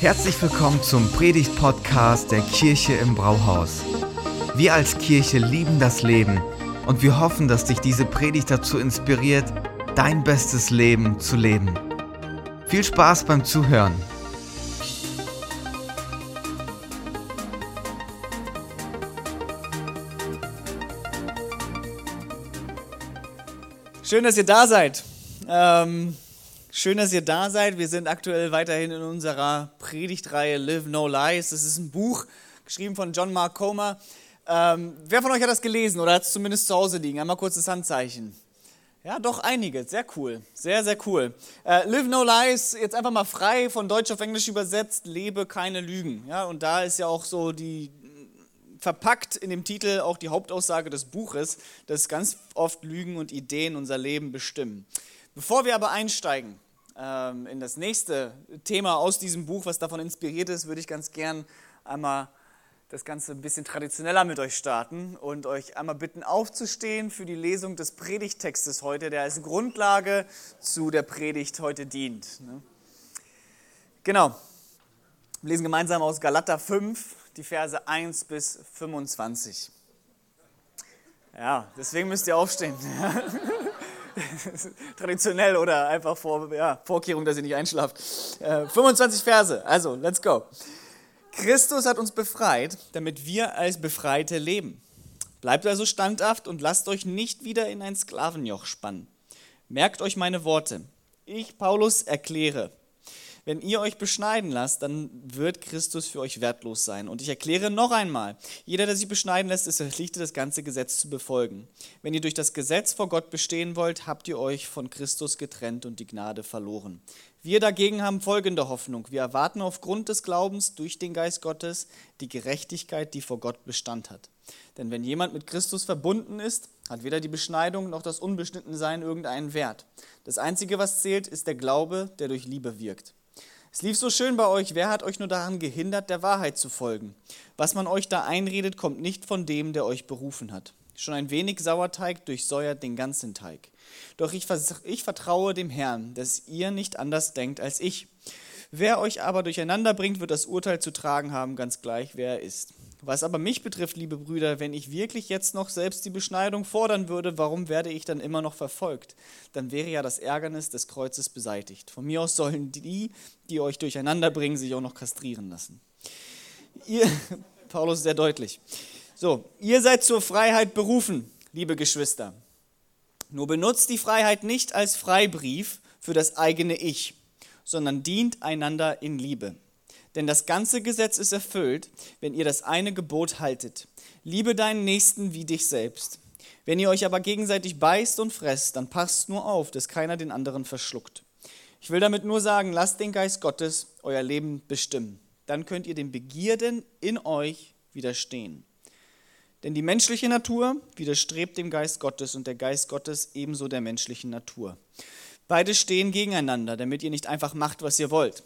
Herzlich willkommen zum Predigt-Podcast der Kirche im Brauhaus. Wir als Kirche lieben das Leben und wir hoffen, dass dich diese Predigt dazu inspiriert, dein bestes Leben zu leben. Viel Spaß beim Zuhören. Schön, dass ihr da seid. Ähm, schön, dass ihr da seid. Wir sind aktuell weiterhin in unserer Predigtreihe Live No Lies. Das ist ein Buch geschrieben von John Mark Comer. Ähm, wer von euch hat das gelesen oder hat es zumindest zu Hause liegen? Einmal kurz das Handzeichen. Ja, doch einige. Sehr cool. Sehr, sehr cool. Äh, Live No Lies, jetzt einfach mal frei von Deutsch auf Englisch übersetzt. Lebe keine Lügen. Ja, und da ist ja auch so die, verpackt in dem Titel auch die Hauptaussage des Buches, dass ganz oft Lügen und Ideen unser Leben bestimmen. Bevor wir aber einsteigen ähm, in das nächste Thema aus diesem Buch, was davon inspiriert ist, würde ich ganz gern einmal das Ganze ein bisschen traditioneller mit euch starten und euch einmal bitten, aufzustehen für die Lesung des Predigttextes heute, der als Grundlage zu der Predigt heute dient. Ne? Genau. Wir lesen gemeinsam aus Galater 5, die Verse 1 bis 25. Ja, deswegen müsst ihr aufstehen. Traditionell oder einfach vor, ja, Vorkehrung, dass ihr nicht einschlaft. Äh, 25 Verse, also let's go. Christus hat uns befreit, damit wir als Befreite leben. Bleibt also standhaft und lasst euch nicht wieder in ein Sklavenjoch spannen. Merkt euch meine Worte. Ich, Paulus, erkläre, wenn ihr euch beschneiden lasst, dann wird Christus für euch wertlos sein. Und ich erkläre noch einmal, jeder, der sich beschneiden lässt, ist verpflichtet, das ganze Gesetz zu befolgen. Wenn ihr durch das Gesetz vor Gott bestehen wollt, habt ihr euch von Christus getrennt und die Gnade verloren. Wir dagegen haben folgende Hoffnung. Wir erwarten aufgrund des Glaubens durch den Geist Gottes die Gerechtigkeit, die vor Gott Bestand hat. Denn wenn jemand mit Christus verbunden ist, hat weder die Beschneidung noch das Unbeschnittensein irgendeinen Wert. Das Einzige, was zählt, ist der Glaube, der durch Liebe wirkt. Es lief so schön bei euch, wer hat euch nur daran gehindert, der Wahrheit zu folgen? Was man euch da einredet, kommt nicht von dem, der euch berufen hat. Schon ein wenig Sauerteig durchsäuert den ganzen Teig. Doch ich, ich vertraue dem Herrn, dass ihr nicht anders denkt als ich. Wer euch aber durcheinander bringt, wird das Urteil zu tragen haben, ganz gleich, wer er ist. Was aber mich betrifft, liebe Brüder, wenn ich wirklich jetzt noch selbst die Beschneidung fordern würde, warum werde ich dann immer noch verfolgt? Dann wäre ja das Ärgernis des Kreuzes beseitigt. Von mir aus sollen die, die euch durcheinander bringen, sich auch noch kastrieren lassen. Ihr, Paulus ist sehr deutlich. So, ihr seid zur Freiheit berufen, liebe Geschwister. Nur benutzt die Freiheit nicht als Freibrief für das eigene Ich, sondern dient einander in Liebe. Denn das ganze Gesetz ist erfüllt, wenn ihr das eine Gebot haltet. Liebe deinen Nächsten wie dich selbst. Wenn ihr euch aber gegenseitig beißt und fresst, dann passt nur auf, dass keiner den anderen verschluckt. Ich will damit nur sagen, lasst den Geist Gottes euer Leben bestimmen. Dann könnt ihr den Begierden in euch widerstehen. Denn die menschliche Natur widerstrebt dem Geist Gottes und der Geist Gottes ebenso der menschlichen Natur. Beide stehen gegeneinander, damit ihr nicht einfach macht, was ihr wollt.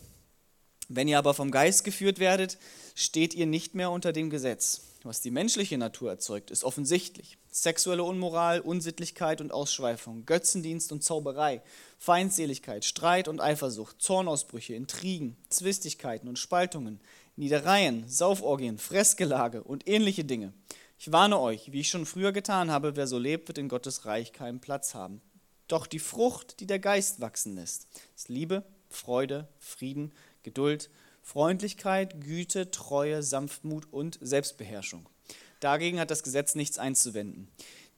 Wenn ihr aber vom Geist geführt werdet, steht ihr nicht mehr unter dem Gesetz. Was die menschliche Natur erzeugt, ist offensichtlich. Sexuelle Unmoral, Unsittlichkeit und Ausschweifung, Götzendienst und Zauberei, Feindseligkeit, Streit und Eifersucht, Zornausbrüche, Intrigen, Zwistigkeiten und Spaltungen, Niedereien, Sauforgien, Fressgelage und ähnliche Dinge. Ich warne euch, wie ich schon früher getan habe, wer so lebt, wird in Gottes Reich keinen Platz haben. Doch die Frucht, die der Geist wachsen lässt, ist Liebe, Freude, Frieden, Geduld, Freundlichkeit, Güte, Treue, Sanftmut und Selbstbeherrschung. Dagegen hat das Gesetz nichts einzuwenden.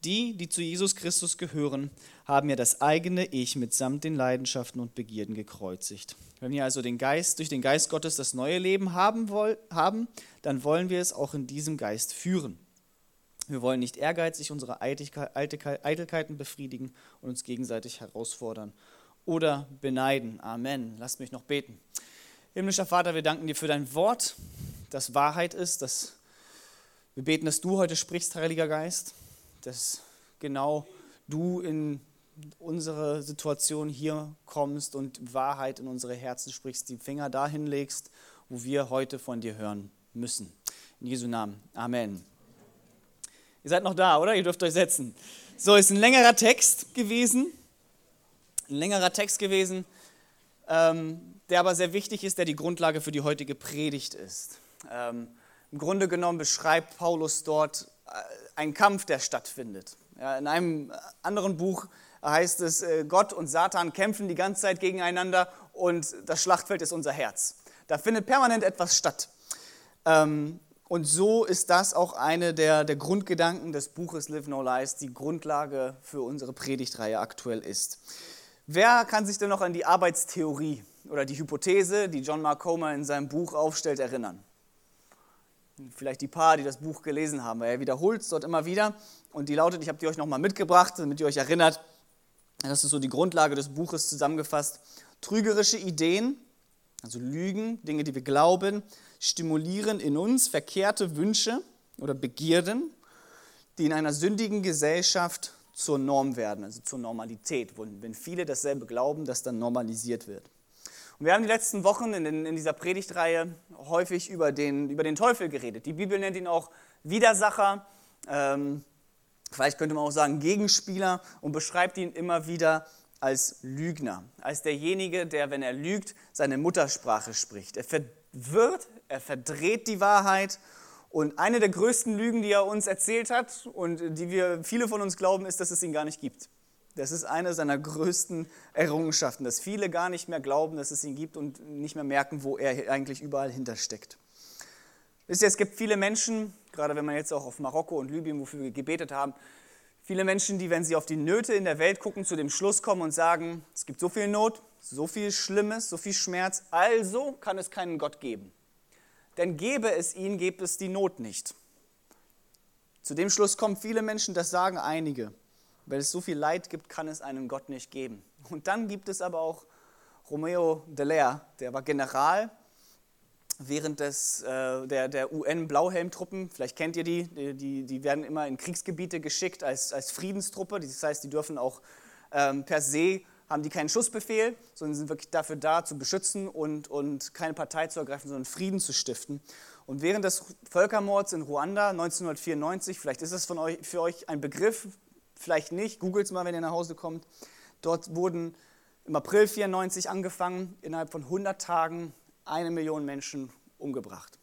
Die, die zu Jesus Christus gehören, haben ja das eigene Ich mitsamt den Leidenschaften und Begierden gekreuzigt. Wenn wir also den Geist, durch den Geist Gottes das neue Leben haben, haben, dann wollen wir es auch in diesem Geist führen. Wir wollen nicht ehrgeizig unsere Eitelkeiten befriedigen und uns gegenseitig herausfordern oder beneiden. Amen. Lasst mich noch beten. Himmlischer Vater, wir danken dir für dein Wort, das Wahrheit ist. Dass wir beten, dass du heute sprichst, Heiliger Geist, dass genau du in unsere Situation hier kommst und Wahrheit in unsere Herzen sprichst, die Finger dahin legst, wo wir heute von dir hören müssen. In Jesu Namen. Amen. Ihr seid noch da, oder? Ihr dürft euch setzen. So, ist ein längerer Text gewesen. Ein längerer Text gewesen. Ähm, der aber sehr wichtig ist, der die Grundlage für die heutige Predigt ist. Ähm, Im Grunde genommen beschreibt Paulus dort äh, einen Kampf, der stattfindet. Ja, in einem anderen Buch heißt es, äh, Gott und Satan kämpfen die ganze Zeit gegeneinander und das Schlachtfeld ist unser Herz. Da findet permanent etwas statt. Ähm, und so ist das auch eine der, der Grundgedanken des Buches Live No Lies, die Grundlage für unsere Predigtreihe aktuell ist. Wer kann sich denn noch an die Arbeitstheorie oder die Hypothese, die John Mark Comer in seinem Buch aufstellt, erinnern? Vielleicht die paar, die das Buch gelesen haben, weil er wiederholt es dort immer wieder. Und die lautet, ich habe die euch nochmal mitgebracht, damit ihr euch erinnert. Das ist so die Grundlage des Buches zusammengefasst. Trügerische Ideen, also Lügen, Dinge, die wir glauben, stimulieren in uns verkehrte Wünsche oder Begierden, die in einer sündigen Gesellschaft zur Norm werden, also zur Normalität. Wenn viele dasselbe glauben, das dann normalisiert wird. Und wir haben die letzten Wochen in, in dieser Predigtreihe häufig über den, über den Teufel geredet. Die Bibel nennt ihn auch Widersacher, ähm, vielleicht könnte man auch sagen Gegenspieler und beschreibt ihn immer wieder als Lügner, als derjenige, der, wenn er lügt, seine Muttersprache spricht. Er verwirrt, er verdreht die Wahrheit. Und eine der größten Lügen, die er uns erzählt hat und die wir viele von uns glauben, ist, dass es ihn gar nicht gibt. Das ist eine seiner größten Errungenschaften, dass viele gar nicht mehr glauben, dass es ihn gibt und nicht mehr merken, wo er eigentlich überall hintersteckt. Wisst ihr, es gibt viele Menschen, gerade wenn man jetzt auch auf Marokko und Libyen, wofür wir gebetet haben, viele Menschen, die, wenn sie auf die Nöte in der Welt gucken, zu dem Schluss kommen und sagen, es gibt so viel Not, so viel Schlimmes, so viel Schmerz, also kann es keinen Gott geben. Denn gäbe es ihn, gäbe es die Not nicht. Zu dem Schluss kommen viele Menschen, das sagen einige. Weil es so viel Leid gibt, kann es einen Gott nicht geben. Und dann gibt es aber auch Romeo Dallaire, der war General während des, äh, der, der UN-Blauhelmtruppen. Vielleicht kennt ihr die, die, die werden immer in Kriegsgebiete geschickt als, als Friedenstruppe. Das heißt, die dürfen auch ähm, per se, haben die keinen Schussbefehl, sondern sind wirklich dafür da, zu beschützen und, und keine Partei zu ergreifen, sondern Frieden zu stiften. Und während des Völkermords in Ruanda 1994, vielleicht ist es von euch, für euch ein Begriff, vielleicht nicht, googelt es mal, wenn ihr nach Hause kommt. Dort wurden im April 94 angefangen, innerhalb von 100 Tagen eine Million Menschen umgebracht.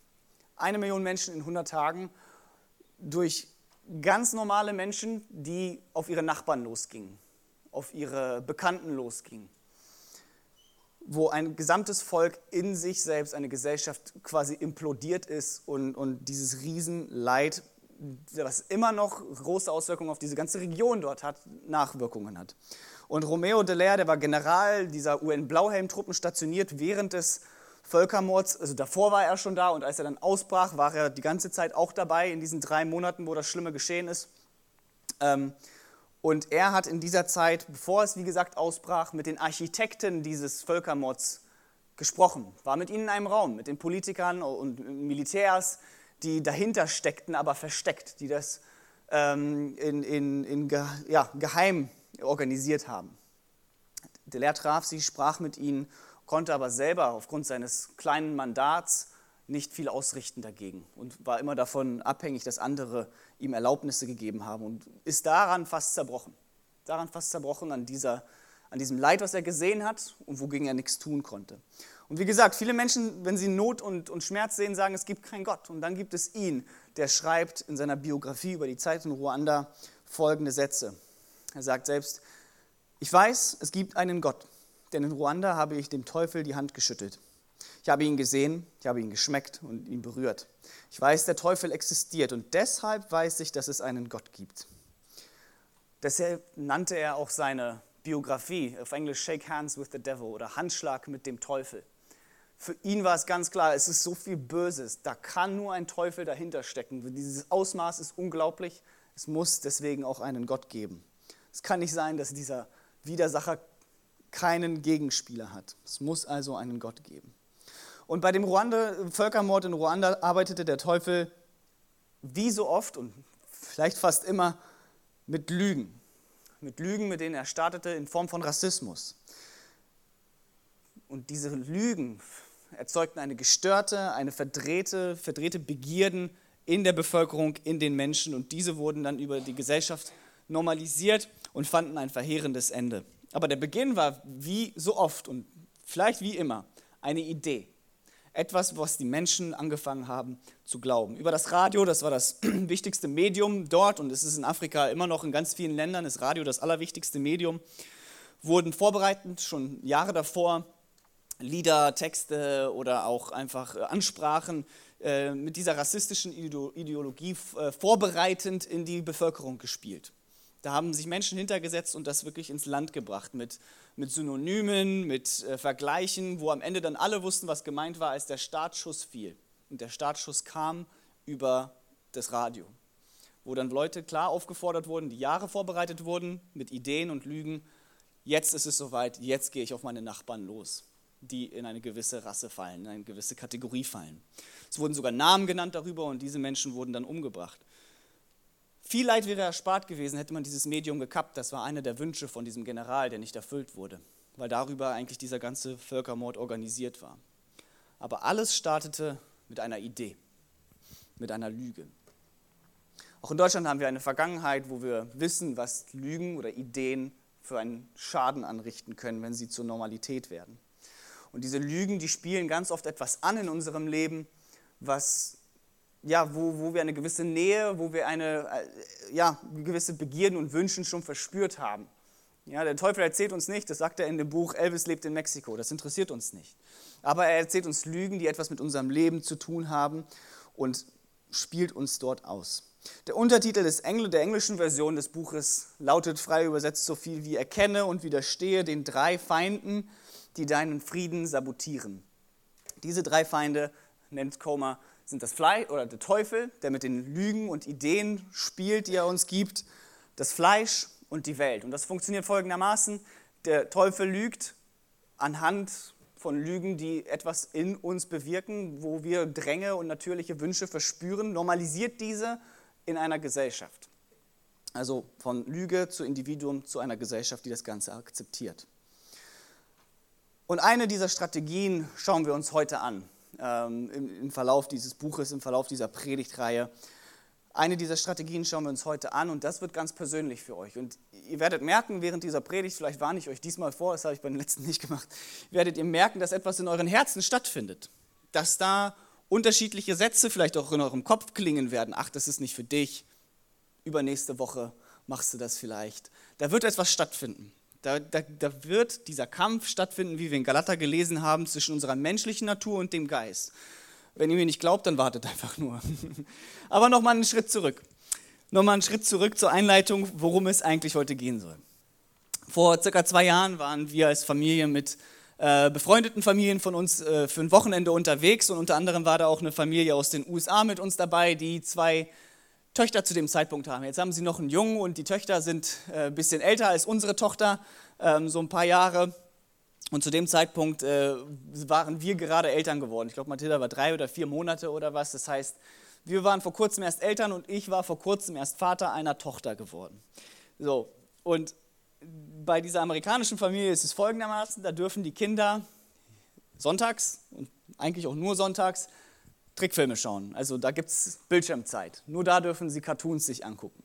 Eine Million Menschen in 100 Tagen durch ganz normale Menschen, die auf ihre Nachbarn losgingen, auf ihre Bekannten losgingen. Wo ein gesamtes Volk in sich selbst, eine Gesellschaft quasi implodiert ist und, und dieses Riesenleid was immer noch große Auswirkungen auf diese ganze Region dort hat, Nachwirkungen hat. Und Romeo Dallaire, der war General dieser UN-Blauhelm-Truppen stationiert während des Völkermords. Also davor war er schon da und als er dann ausbrach, war er die ganze Zeit auch dabei in diesen drei Monaten, wo das Schlimme geschehen ist. Ähm, und er hat in dieser Zeit, bevor es wie gesagt ausbrach, mit den Architekten dieses Völkermords gesprochen, war mit ihnen in einem Raum, mit den Politikern und Militärs, die dahinter steckten, aber versteckt, die das ähm, in, in, in ja, geheim organisiert haben. Der Lehr traf sie, sprach mit ihnen, konnte aber selber aufgrund seines kleinen Mandats nicht viel ausrichten dagegen und war immer davon abhängig, dass andere ihm Erlaubnisse gegeben haben und ist daran fast zerbrochen. Daran fast zerbrochen an, dieser, an diesem Leid, was er gesehen hat und wogegen er nichts tun konnte. Und wie gesagt, viele Menschen, wenn sie Not und, und Schmerz sehen, sagen, es gibt keinen Gott. Und dann gibt es ihn, der schreibt in seiner Biografie über die Zeit in Ruanda folgende Sätze. Er sagt selbst, ich weiß, es gibt einen Gott, denn in Ruanda habe ich dem Teufel die Hand geschüttelt. Ich habe ihn gesehen, ich habe ihn geschmeckt und ihn berührt. Ich weiß, der Teufel existiert und deshalb weiß ich, dass es einen Gott gibt. Deshalb nannte er auch seine Biografie, auf Englisch Shake Hands with the Devil oder Handschlag mit dem Teufel. Für ihn war es ganz klar, es ist so viel Böses, da kann nur ein Teufel dahinter stecken. Dieses Ausmaß ist unglaublich, es muss deswegen auch einen Gott geben. Es kann nicht sein, dass dieser Widersacher keinen Gegenspieler hat. Es muss also einen Gott geben. Und bei dem Ruanda, Völkermord in Ruanda arbeitete der Teufel wie so oft und vielleicht fast immer mit Lügen. Mit Lügen, mit denen er startete in Form von Rassismus. Und diese Lügen erzeugten eine gestörte, eine verdrehte, verdrehte Begierden in der Bevölkerung, in den Menschen. Und diese wurden dann über die Gesellschaft normalisiert und fanden ein verheerendes Ende. Aber der Beginn war wie so oft und vielleicht wie immer eine Idee. Etwas, was die Menschen angefangen haben zu glauben. Über das Radio, das war das wichtigste Medium dort und es ist in Afrika immer noch in ganz vielen Ländern, ist Radio das allerwichtigste Medium, wurden vorbereitend schon Jahre davor Lieder, Texte oder auch einfach äh, Ansprachen äh, mit dieser rassistischen Ideologie äh, vorbereitend in die Bevölkerung gespielt. Da haben sich Menschen hintergesetzt und das wirklich ins Land gebracht mit, mit Synonymen, mit Vergleichen, wo am Ende dann alle wussten, was gemeint war, als der Startschuss fiel. Und der Startschuss kam über das Radio, wo dann Leute klar aufgefordert wurden, die Jahre vorbereitet wurden mit Ideen und Lügen. Jetzt ist es soweit, jetzt gehe ich auf meine Nachbarn los, die in eine gewisse Rasse fallen, in eine gewisse Kategorie fallen. Es wurden sogar Namen genannt darüber und diese Menschen wurden dann umgebracht. Viel Leid wäre erspart gewesen, hätte man dieses Medium gekappt. Das war einer der Wünsche von diesem General, der nicht erfüllt wurde, weil darüber eigentlich dieser ganze Völkermord organisiert war. Aber alles startete mit einer Idee, mit einer Lüge. Auch in Deutschland haben wir eine Vergangenheit, wo wir wissen, was Lügen oder Ideen für einen Schaden anrichten können, wenn sie zur Normalität werden. Und diese Lügen, die spielen ganz oft etwas an in unserem Leben, was ja, wo, wo wir eine gewisse Nähe, wo wir eine äh, ja, gewisse Begierden und Wünschen schon verspürt haben. Ja, der Teufel erzählt uns nicht, das sagt er in dem Buch Elvis lebt in Mexiko, das interessiert uns nicht. Aber er erzählt uns Lügen, die etwas mit unserem Leben zu tun haben und spielt uns dort aus. Der Untertitel des Engl der englischen Version des Buches lautet frei übersetzt so viel wie Erkenne und widerstehe den drei Feinden, die deinen Frieden sabotieren. Diese drei Feinde nennt Comer sind das Fleisch oder der Teufel, der mit den Lügen und Ideen spielt, die er uns gibt, das Fleisch und die Welt. Und das funktioniert folgendermaßen. Der Teufel lügt anhand von Lügen, die etwas in uns bewirken, wo wir Dränge und natürliche Wünsche verspüren, normalisiert diese in einer Gesellschaft. Also von Lüge zu Individuum zu einer Gesellschaft, die das Ganze akzeptiert. Und eine dieser Strategien schauen wir uns heute an ähm, im, im Verlauf dieses Buches, im Verlauf dieser Predigtreihe. Eine dieser Strategien schauen wir uns heute an und das wird ganz persönlich für euch. Und ihr werdet merken, während dieser Predigt, vielleicht warne ich euch diesmal vor, das habe ich bei den letzten nicht gemacht, werdet ihr merken, dass etwas in euren Herzen stattfindet. Dass da unterschiedliche Sätze vielleicht auch in eurem Kopf klingen werden. Ach, das ist nicht für dich. Übernächste Woche machst du das vielleicht. Da wird etwas stattfinden. Da, da, da, wird dieser Kampf stattfinden, wie wir in Galater gelesen haben, zwischen unserer menschlichen Natur und dem Geist. Wenn ihr mir nicht glaubt, dann wartet einfach nur. Aber nochmal einen Schritt zurück. Nochmal einen Schritt zurück zur Einleitung, worum es eigentlich heute gehen soll. Vor circa zwei Jahren waren wir als Familie mit äh, befreundeten Familien von uns äh, für ein Wochenende unterwegs und unter anderem war da auch eine Familie aus den USA mit uns dabei, die zwei Töchter zu dem Zeitpunkt haben. Jetzt haben sie noch einen Jungen und die Töchter sind äh, ein bisschen älter als unsere Tochter, ähm, so ein paar Jahre. Und zu dem Zeitpunkt äh, waren wir gerade Eltern geworden. Ich glaube, Mathilda war drei oder vier Monate oder was. Das heißt, wir waren vor kurzem erst Eltern und ich war vor kurzem erst Vater einer Tochter geworden. So, und bei dieser amerikanischen Familie ist es folgendermaßen: Da dürfen die Kinder sonntags und eigentlich auch nur sonntags Trickfilme schauen. Also da gibt es Bildschirmzeit. Nur da dürfen sie Cartoons sich angucken.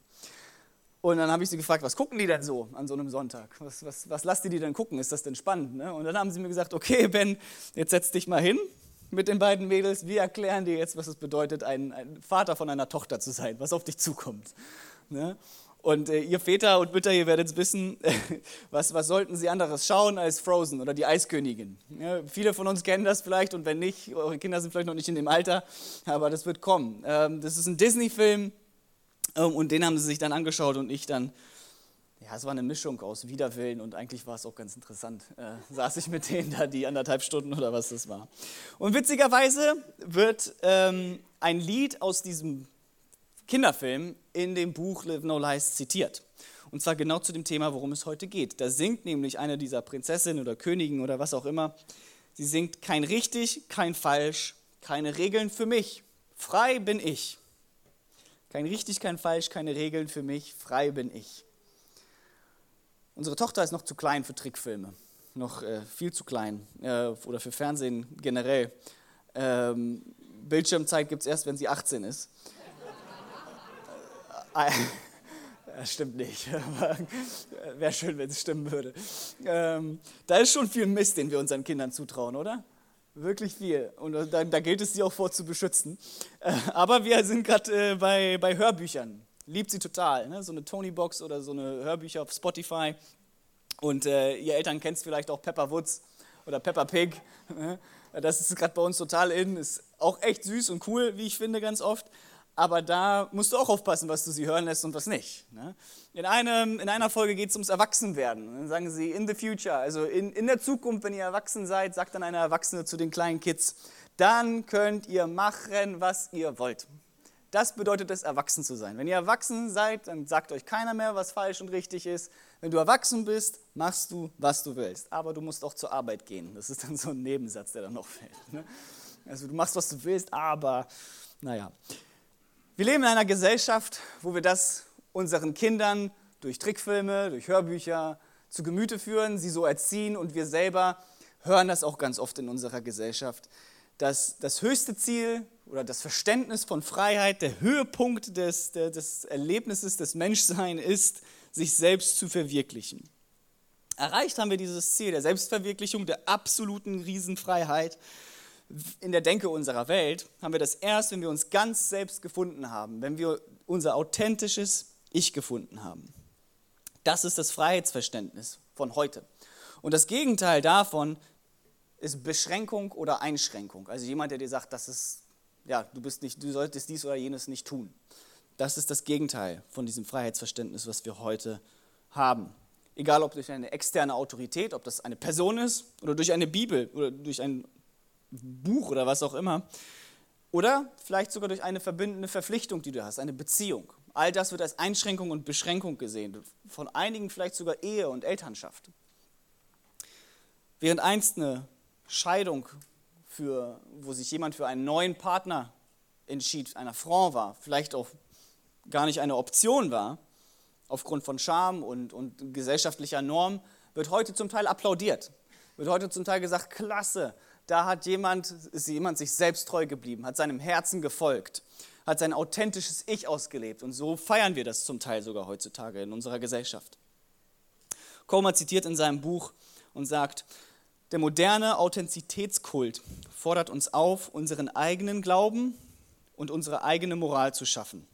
Und dann habe ich sie gefragt, was gucken die denn so an so einem Sonntag? Was, was, was lasst ihr die denn gucken? Ist das denn spannend? Ne? Und dann haben sie mir gesagt, okay, Ben, jetzt setz dich mal hin mit den beiden Mädels. Wir erklären dir jetzt, was es bedeutet, ein, ein Vater von einer Tochter zu sein, was auf dich zukommt. Ne? Und äh, ihr Väter und Mütter, ihr werdet wissen, was, was sollten sie anderes schauen als Frozen oder die Eiskönigin. Ja, viele von uns kennen das vielleicht und wenn nicht, eure Kinder sind vielleicht noch nicht in dem Alter, aber das wird kommen. Ähm, das ist ein Disney-Film ähm, und den haben sie sich dann angeschaut und ich dann, ja, es war eine Mischung aus Widerwillen und eigentlich war es auch ganz interessant. Äh, saß ich mit denen da die anderthalb Stunden oder was das war. Und witzigerweise wird ähm, ein Lied aus diesem Kinderfilm in dem Buch Live No Lies zitiert. Und zwar genau zu dem Thema, worum es heute geht. Da singt nämlich eine dieser Prinzessinnen oder Königen oder was auch immer. Sie singt kein richtig, kein falsch, keine Regeln für mich. Frei bin ich. Kein richtig, kein falsch, keine Regeln für mich. Frei bin ich. Unsere Tochter ist noch zu klein für Trickfilme. Noch äh, viel zu klein. Äh, oder für Fernsehen generell. Ähm, Bildschirmzeit gibt es erst, wenn sie 18 ist. Das stimmt nicht. Wäre schön, wenn es stimmen würde. Ähm, da ist schon viel Mist, den wir unseren Kindern zutrauen, oder? Wirklich viel. Und da, da gilt es, sie auch vor zu beschützen. Äh, aber wir sind gerade äh, bei, bei Hörbüchern. Liebt sie total. Ne? So eine Tony-Box oder so eine Hörbücher auf Spotify. Und äh, ihr Eltern kennt vielleicht auch Pepper Woods oder Pepper Pig. Ne? Das ist gerade bei uns total in. Ist auch echt süß und cool, wie ich finde, ganz oft aber da musst du auch aufpassen, was du sie hören lässt und was nicht. Ne? In, einem, in einer Folge geht es ums Erwachsenwerden. Dann sagen sie, in the future, also in, in der Zukunft, wenn ihr erwachsen seid, sagt dann eine Erwachsene zu den kleinen Kids, dann könnt ihr machen, was ihr wollt. Das bedeutet es, erwachsen zu sein. Wenn ihr erwachsen seid, dann sagt euch keiner mehr, was falsch und richtig ist. Wenn du erwachsen bist, machst du, was du willst. Aber du musst auch zur Arbeit gehen. Das ist dann so ein Nebensatz, der dann noch fällt. Ne? Also du machst, was du willst, aber naja. Wir leben in einer Gesellschaft, wo wir das unseren Kindern durch Trickfilme, durch Hörbücher zu Gemüte führen, sie so erziehen und wir selber hören das auch ganz oft in unserer Gesellschaft, dass das höchste Ziel oder das Verständnis von Freiheit, der Höhepunkt des, des Erlebnisses des Menschseins ist, sich selbst zu verwirklichen. Erreicht haben wir dieses Ziel der Selbstverwirklichung, der absoluten Riesenfreiheit in der Denke unserer Welt haben wir das erst, wenn wir uns ganz selbst gefunden haben, wenn wir unser authentisches Ich gefunden haben. Das ist das Freiheitsverständnis von heute. Und das Gegenteil davon ist Beschränkung oder Einschränkung. Also jemand, der dir sagt, das ist, ja, du, bist nicht, du solltest dies oder jenes nicht tun. Das ist das Gegenteil von diesem Freiheitsverständnis, was wir heute haben. Egal ob durch eine externe Autorität, ob das eine Person ist oder durch eine Bibel oder durch ein Buch oder was auch immer. Oder vielleicht sogar durch eine verbindende Verpflichtung, die du hast, eine Beziehung. All das wird als Einschränkung und Beschränkung gesehen. Von einigen vielleicht sogar Ehe und Elternschaft. Während einst eine Scheidung, für, wo sich jemand für einen neuen Partner entschied, ein Affront war, vielleicht auch gar nicht eine Option war, aufgrund von Scham und, und gesellschaftlicher Norm, wird heute zum Teil applaudiert. Wird heute zum Teil gesagt, klasse, da hat jemand, ist jemand sich selbst treu geblieben, hat seinem Herzen gefolgt, hat sein authentisches Ich ausgelebt. Und so feiern wir das zum Teil sogar heutzutage in unserer Gesellschaft. Comer zitiert in seinem Buch und sagt, der moderne Authentizitätskult fordert uns auf, unseren eigenen Glauben und unsere eigene Moral zu schaffen.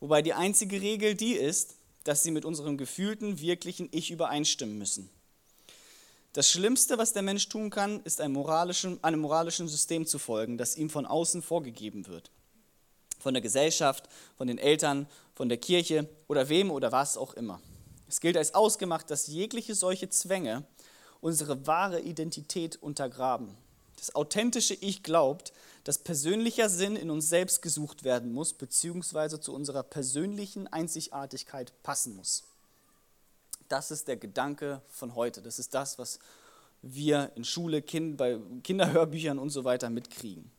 Wobei die einzige Regel die ist, dass sie mit unserem gefühlten, wirklichen Ich übereinstimmen müssen. Das Schlimmste, was der Mensch tun kann, ist einem moralischen, einem moralischen System zu folgen, das ihm von außen vorgegeben wird. Von der Gesellschaft, von den Eltern, von der Kirche oder wem oder was auch immer. Es gilt als ausgemacht, dass jegliche solche Zwänge unsere wahre Identität untergraben. Das authentische Ich glaubt, dass persönlicher Sinn in uns selbst gesucht werden muss, beziehungsweise zu unserer persönlichen Einzigartigkeit passen muss. Das ist der Gedanke von heute. Das ist das, was wir in Schule, kind, bei Kinderhörbüchern und so weiter mitkriegen.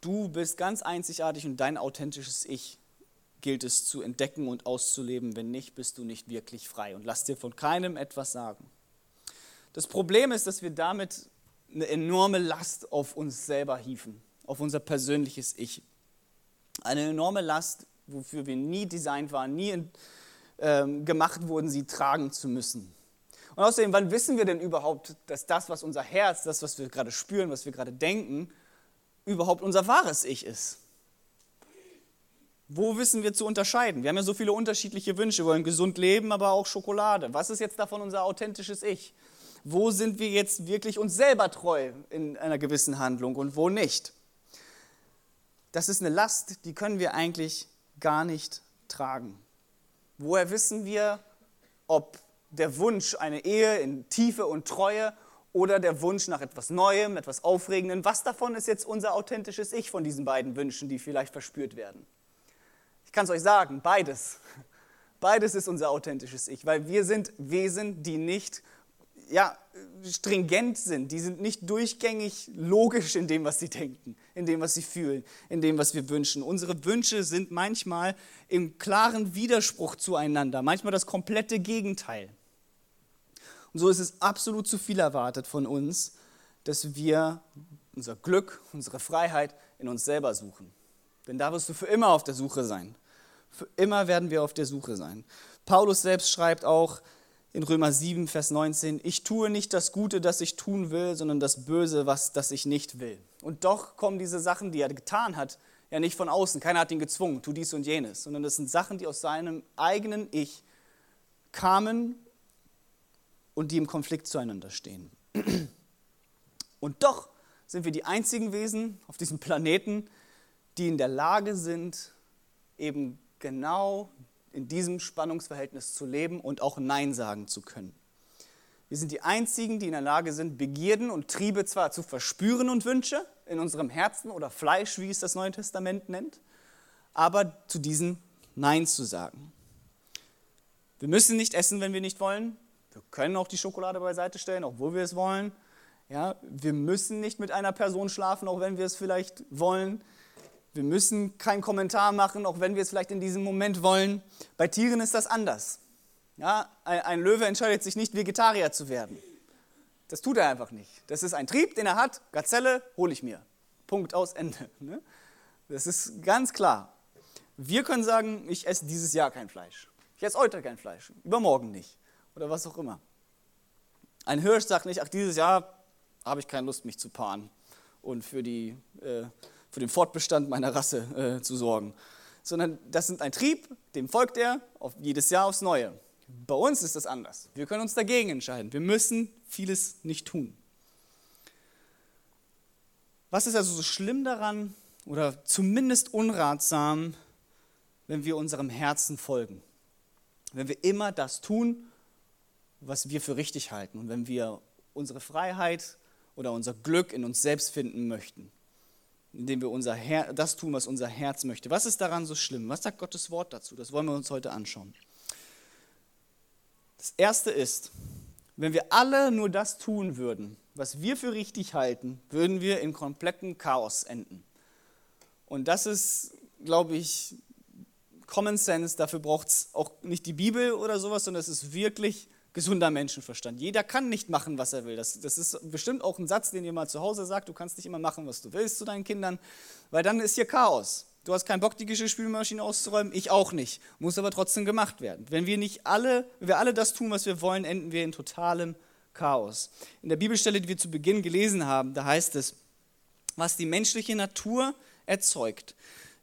Du bist ganz einzigartig und dein authentisches Ich gilt es zu entdecken und auszuleben. Wenn nicht, bist du nicht wirklich frei und lass dir von keinem etwas sagen. Das Problem ist, dass wir damit eine enorme Last auf uns selber hieven, auf unser persönliches Ich. Eine enorme Last, wofür wir nie designt waren, nie in, ähm, gemacht wurden, sie tragen zu müssen. Und außerdem, wann wissen wir denn überhaupt, dass das, was unser Herz, das, was wir gerade spüren, was wir gerade denken, überhaupt unser wahres Ich ist? Wo wissen wir zu unterscheiden? Wir haben ja so viele unterschiedliche Wünsche. Wir wollen gesund leben, aber auch Schokolade. Was ist jetzt davon unser authentisches Ich? Wo sind wir jetzt wirklich uns selber treu in einer gewissen Handlung und wo nicht? Das ist eine Last, die können wir eigentlich gar nicht tragen. Woher wissen wir, ob der Wunsch eine Ehe in Tiefe und Treue oder der Wunsch nach etwas Neuem, etwas Aufregendem, was davon ist jetzt unser authentisches Ich von diesen beiden Wünschen, die vielleicht verspürt werden? Ich kann es euch sagen, beides. Beides ist unser authentisches Ich, weil wir sind Wesen, die nicht ja, stringent sind, die sind nicht durchgängig logisch in dem, was sie denken, in dem, was sie fühlen, in dem, was wir wünschen. Unsere Wünsche sind manchmal im klaren Widerspruch zueinander, manchmal das komplette Gegenteil. Und so ist es absolut zu viel erwartet von uns, dass wir unser Glück, unsere Freiheit in uns selber suchen. Denn da wirst du für immer auf der Suche sein. Für immer werden wir auf der Suche sein. Paulus selbst schreibt auch, in Römer 7, Vers 19, ich tue nicht das Gute, das ich tun will, sondern das Böse, was das ich nicht will. Und doch kommen diese Sachen, die er getan hat, ja nicht von außen. Keiner hat ihn gezwungen, tu dies und jenes, sondern das sind Sachen, die aus seinem eigenen Ich kamen und die im Konflikt zueinander stehen. Und doch sind wir die einzigen Wesen auf diesem Planeten, die in der Lage sind, eben genau in diesem Spannungsverhältnis zu leben und auch Nein sagen zu können. Wir sind die Einzigen, die in der Lage sind, Begierden und Triebe zwar zu verspüren und Wünsche in unserem Herzen oder Fleisch, wie es das Neue Testament nennt, aber zu diesen Nein zu sagen. Wir müssen nicht essen, wenn wir nicht wollen. Wir können auch die Schokolade beiseite stellen, obwohl wir es wollen. Ja, wir müssen nicht mit einer Person schlafen, auch wenn wir es vielleicht wollen. Wir müssen keinen Kommentar machen, auch wenn wir es vielleicht in diesem Moment wollen. Bei Tieren ist das anders. Ja, ein, Löwe entscheidet sich nicht, Vegetarier zu werden. Das tut er einfach nicht. Das ist ein Trieb, den er hat. Gazelle hole ich mir. Punkt aus Ende. Ne? Das ist ganz klar. Wir können sagen, ich esse dieses Jahr kein Fleisch. Ich esse heute kein Fleisch. Übermorgen nicht. Oder was auch immer. Ein Hirsch sagt nicht, ach, dieses Jahr habe ich keine Lust, mich zu paaren und für, die, äh, für den Fortbestand meiner Rasse äh, zu sorgen. Sondern das ist ein Trieb, dem folgt er auf jedes Jahr aufs Neue. Bei uns ist das anders. Wir können uns dagegen entscheiden. Wir müssen vieles nicht tun. Was ist also so schlimm daran oder zumindest unratsam, wenn wir unserem Herzen folgen? Wenn wir immer das tun, was wir für richtig halten und wenn wir unsere Freiheit oder unser Glück in uns selbst finden möchten, indem wir unser Her das tun, was unser Herz möchte. Was ist daran so schlimm? Was sagt Gottes Wort dazu? Das wollen wir uns heute anschauen. Das Erste ist, wenn wir alle nur das tun würden, was wir für richtig halten, würden wir in komplettem Chaos enden. Und das ist, glaube ich, Common Sense. Dafür braucht es auch nicht die Bibel oder sowas, sondern es ist wirklich gesunder Menschenverstand. Jeder kann nicht machen, was er will. Das, das ist bestimmt auch ein Satz, den ihr mal zu Hause sagt. Du kannst nicht immer machen, was du willst zu deinen Kindern, weil dann ist hier Chaos. Du hast keinen Bock, die Geschirrspülmaschine auszuräumen, ich auch nicht. Muss aber trotzdem gemacht werden. Wenn wir nicht alle, wenn wir alle das tun, was wir wollen, enden wir in totalem Chaos. In der Bibelstelle, die wir zu Beginn gelesen haben, da heißt es, was die menschliche Natur erzeugt,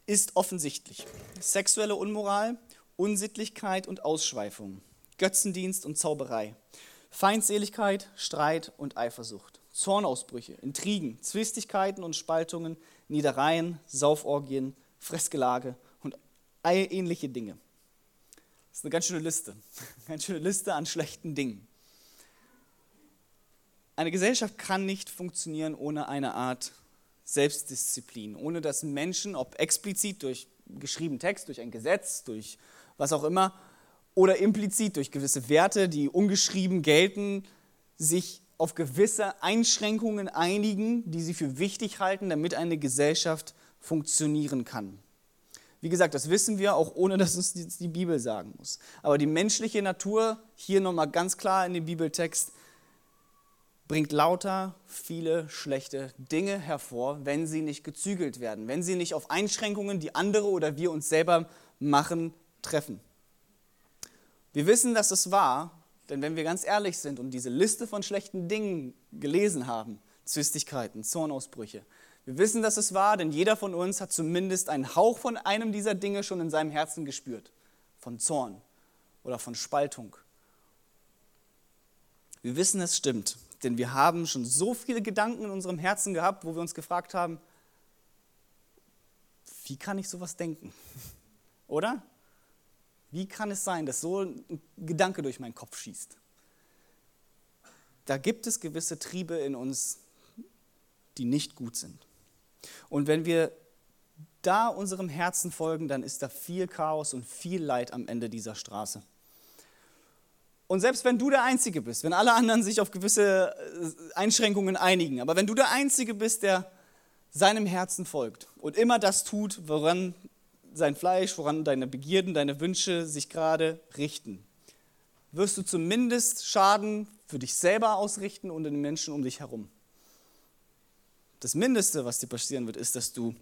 ist offensichtlich. Sexuelle Unmoral, Unsittlichkeit und Ausschweifung. Götzendienst und Zauberei, Feindseligkeit, Streit und Eifersucht, Zornausbrüche, Intrigen, Zwistigkeiten und Spaltungen, Niedereien, Sauforgien, Fressgelage und ähnliche Dinge. Das ist eine ganz schöne Liste, eine ganz schöne Liste an schlechten Dingen. Eine Gesellschaft kann nicht funktionieren ohne eine Art Selbstdisziplin, ohne dass Menschen, ob explizit durch geschriebenen Text, durch ein Gesetz, durch was auch immer, oder implizit durch gewisse Werte, die ungeschrieben gelten, sich auf gewisse Einschränkungen einigen, die sie für wichtig halten, damit eine Gesellschaft funktionieren kann. Wie gesagt, das wissen wir auch ohne, dass uns die Bibel sagen muss. Aber die menschliche Natur, hier nochmal ganz klar in dem Bibeltext, bringt lauter viele schlechte Dinge hervor, wenn sie nicht gezügelt werden, wenn sie nicht auf Einschränkungen, die andere oder wir uns selber machen, treffen. Wir wissen, dass es wahr, denn wenn wir ganz ehrlich sind und diese Liste von schlechten Dingen gelesen haben, Zwistigkeiten, Zornausbrüche, wir wissen, dass es wahr, denn jeder von uns hat zumindest einen Hauch von einem dieser Dinge schon in seinem Herzen gespürt. Von Zorn oder von Spaltung. Wir wissen, es stimmt, denn wir haben schon so viele Gedanken in unserem Herzen gehabt, wo wir uns gefragt haben, wie kann ich sowas denken? Oder? Wie kann es sein, dass so ein Gedanke durch meinen Kopf schießt? Da gibt es gewisse Triebe in uns, die nicht gut sind. Und wenn wir da unserem Herzen folgen, dann ist da viel Chaos und viel Leid am Ende dieser Straße. Und selbst wenn du der Einzige bist, wenn alle anderen sich auf gewisse äh, Einschränkungen einigen, aber wenn du der Einzige bist, der seinem Herzen folgt und immer das tut, woran sein Fleisch, woran deine Begierden, deine Wünsche sich gerade richten, wirst du zumindest Schaden für dich selber ausrichten und den Menschen um dich herum. Das Mindeste, was dir passieren wird, ist, dass du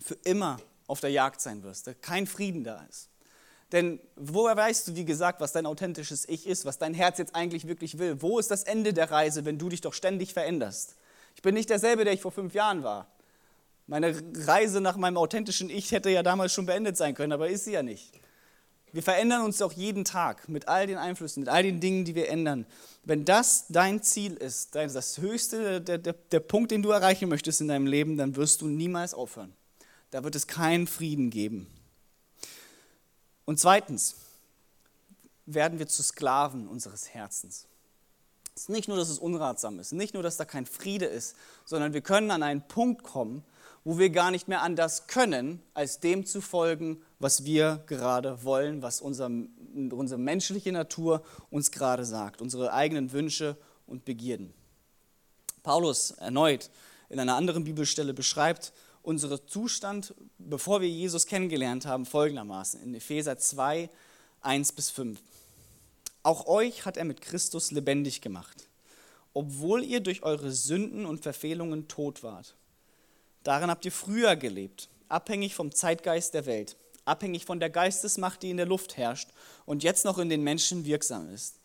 für immer auf der Jagd sein wirst, dass kein Frieden da ist. Denn woher weißt du, wie gesagt, was dein authentisches Ich ist, was dein Herz jetzt eigentlich wirklich will? Wo ist das Ende der Reise, wenn du dich doch ständig veränderst? Ich bin nicht derselbe, der ich vor fünf Jahren war. Meine Reise nach meinem authentischen Ich hätte ja damals schon beendet sein können, aber ist sie ja nicht. Wir verändern uns auch jeden Tag mit all den Einflüssen, mit all den Dingen, die wir ändern. Wenn das dein Ziel ist, das höchste, der, der, der Punkt, den du erreichen möchtest in deinem Leben, dann wirst du niemals aufhören. Da wird es keinen Frieden geben. Und zweitens werden wir zu Sklaven unseres Herzens. Es ist nicht nur, dass es unratsam ist, nicht nur, dass da kein Friede ist, sondern wir können an einen Punkt kommen, wo wir gar nicht mehr anders können, als dem zu folgen, was wir gerade wollen, was unser, unsere menschliche Natur uns gerade sagt, unsere eigenen Wünsche und Begierden. Paulus erneut in einer anderen Bibelstelle beschreibt unseren Zustand, bevor wir Jesus kennengelernt haben, folgendermaßen in Epheser 2, 1 bis 5. Auch euch hat er mit Christus lebendig gemacht, obwohl ihr durch eure Sünden und Verfehlungen tot wart. Darin habt ihr früher gelebt, abhängig vom Zeitgeist der Welt, abhängig von der Geistesmacht, die in der Luft herrscht und jetzt noch in den Menschen wirksam ist,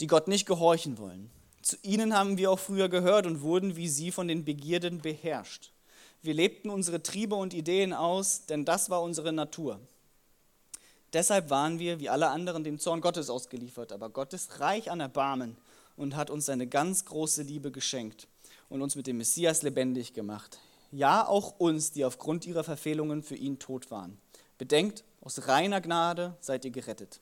die Gott nicht gehorchen wollen. Zu ihnen haben wir auch früher gehört und wurden wie sie von den Begierden beherrscht. Wir lebten unsere Triebe und Ideen aus, denn das war unsere Natur. Deshalb waren wir, wie alle anderen, dem Zorn Gottes ausgeliefert. Aber Gott ist reich an Erbarmen und hat uns seine ganz große Liebe geschenkt und uns mit dem Messias lebendig gemacht. Ja, auch uns, die aufgrund ihrer Verfehlungen für ihn tot waren. Bedenkt, aus reiner Gnade seid ihr gerettet.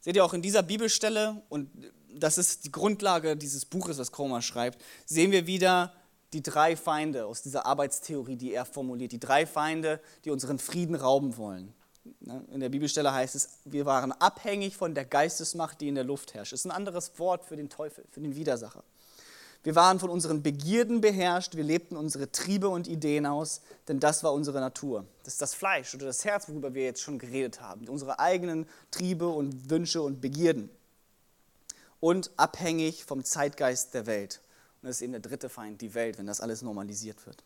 Seht ihr auch in dieser Bibelstelle, und das ist die Grundlage dieses Buches, was Kroma schreibt, sehen wir wieder die drei Feinde aus dieser Arbeitstheorie, die er formuliert, die drei Feinde, die unseren Frieden rauben wollen. Ne, in der Bibelstelle heißt es, wir waren abhängig von der Geistesmacht, die in der Luft herrscht. Das ist ein anderes Wort für den Teufel, für den Widersacher. Wir waren von unseren Begierden beherrscht, wir lebten unsere Triebe und Ideen aus, denn das war unsere Natur. Das ist das Fleisch oder das Herz, worüber wir jetzt schon geredet haben. Unsere eigenen Triebe und Wünsche und Begierden. Und abhängig vom Zeitgeist der Welt. Und das ist eben der dritte Feind, die Welt, wenn das alles normalisiert wird.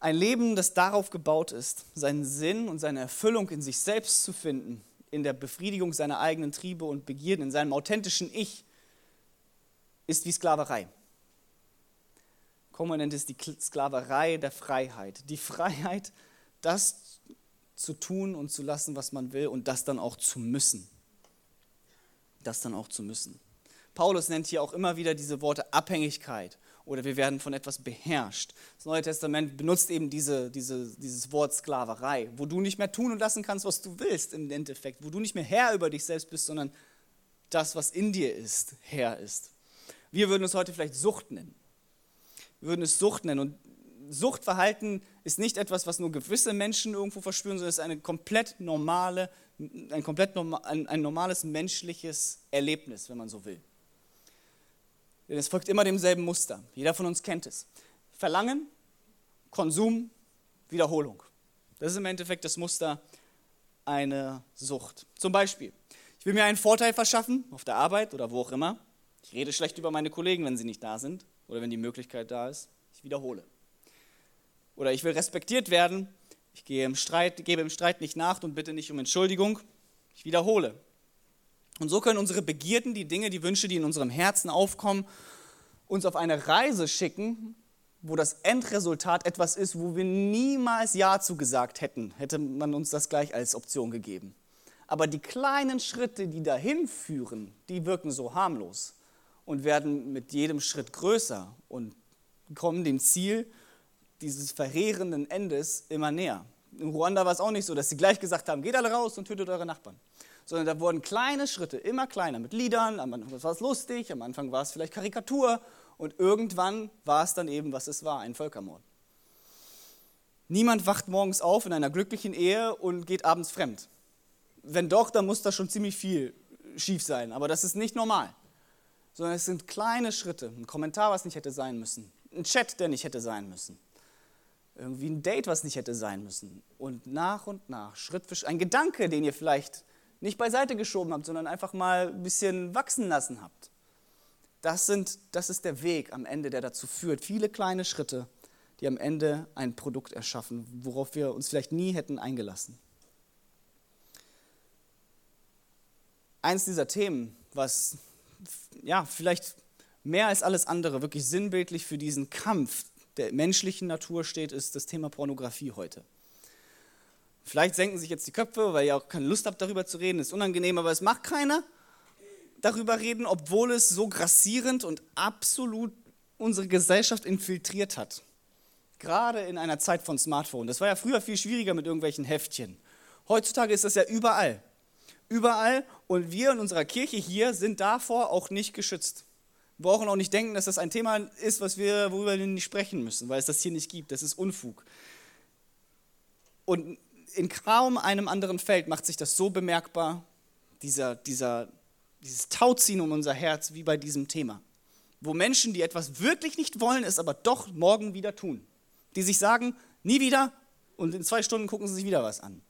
Ein Leben, das darauf gebaut ist, seinen Sinn und seine Erfüllung in sich selbst zu finden, in der Befriedigung seiner eigenen Triebe und Begierden, in seinem authentischen Ich, ist wie Sklaverei. Como nennt es die Sklaverei der Freiheit. Die Freiheit, das zu tun und zu lassen, was man will und das dann auch zu müssen. Das dann auch zu müssen. Paulus nennt hier auch immer wieder diese Worte Abhängigkeit oder wir werden von etwas beherrscht. Das Neue Testament benutzt eben diese, diese, dieses Wort Sklaverei, wo du nicht mehr tun und lassen kannst, was du willst im Endeffekt, wo du nicht mehr Herr über dich selbst bist, sondern das, was in dir ist, Herr ist. Wir würden es heute vielleicht Sucht nennen. Wir würden es Sucht nennen. Und Suchtverhalten ist nicht etwas, was nur gewisse Menschen irgendwo verspüren, sondern es ist eine komplett normale, ein komplett normal, ein, ein normales menschliches Erlebnis, wenn man so will. Denn es folgt immer demselben Muster. Jeder von uns kennt es. Verlangen, Konsum, Wiederholung. Das ist im Endeffekt das Muster einer Sucht. Zum Beispiel, ich will mir einen Vorteil verschaffen, auf der Arbeit oder wo auch immer. Ich rede schlecht über meine Kollegen, wenn sie nicht da sind oder wenn die Möglichkeit da ist. Ich wiederhole. Oder ich will respektiert werden. Ich gehe im Streit, gebe im Streit nicht nach und bitte nicht um Entschuldigung. Ich wiederhole. Und so können unsere Begierden, die Dinge, die Wünsche, die in unserem Herzen aufkommen, uns auf eine Reise schicken, wo das Endresultat etwas ist, wo wir niemals Ja zugesagt hätten, hätte man uns das gleich als Option gegeben. Aber die kleinen Schritte, die dahin führen, die wirken so harmlos und werden mit jedem Schritt größer und kommen dem Ziel dieses verheerenden Endes immer näher. In Ruanda war es auch nicht so, dass sie gleich gesagt haben, geht alle raus und tötet eure Nachbarn. Sondern da wurden kleine Schritte, immer kleiner, mit Liedern, am Anfang war es lustig, am Anfang war es vielleicht Karikatur und irgendwann war es dann eben, was es war, ein Völkermord. Niemand wacht morgens auf in einer glücklichen Ehe und geht abends fremd. Wenn doch, dann muss da schon ziemlich viel schief sein, aber das ist nicht normal sondern es sind kleine Schritte. Ein Kommentar, was nicht hätte sein müssen. Ein Chat, der nicht hätte sein müssen. Irgendwie ein Date, was nicht hätte sein müssen. Und nach und nach, Schritt für Schritt, ein Gedanke, den ihr vielleicht nicht beiseite geschoben habt, sondern einfach mal ein bisschen wachsen lassen habt. Das, sind, das ist der Weg am Ende, der dazu führt. Viele kleine Schritte, die am Ende ein Produkt erschaffen, worauf wir uns vielleicht nie hätten eingelassen. eins dieser Themen, was ja vielleicht mehr als alles andere wirklich sinnbildlich für diesen Kampf der menschlichen Natur steht, ist das Thema Pornografie heute. Vielleicht senken sich jetzt die Köpfe, weil ihr auch keine Lust habt, darüber zu reden. Ist unangenehm, aber es macht keiner darüber reden, obwohl es so grassierend und absolut unsere Gesellschaft infiltriert hat. Gerade in einer Zeit von Smartphone. Das war ja früher viel schwieriger mit irgendwelchen Heftchen. Heutzutage ist das ja überall. Überall. Und wir in unserer Kirche hier sind davor auch nicht geschützt. Wir brauchen auch nicht denken, dass das ein Thema ist, was wir, worüber wir nicht sprechen müssen, weil es das hier nicht gibt. Das ist Unfug. Und in kaum einem anderen Feld macht sich das so bemerkbar, dieser, dieser, dieses Tauziehen um unser Herz, wie bei diesem Thema. Wo Menschen, die etwas wirklich nicht wollen, es aber doch morgen wieder tun. Die sich sagen, nie wieder und in zwei Stunden gucken sie sich wieder was an.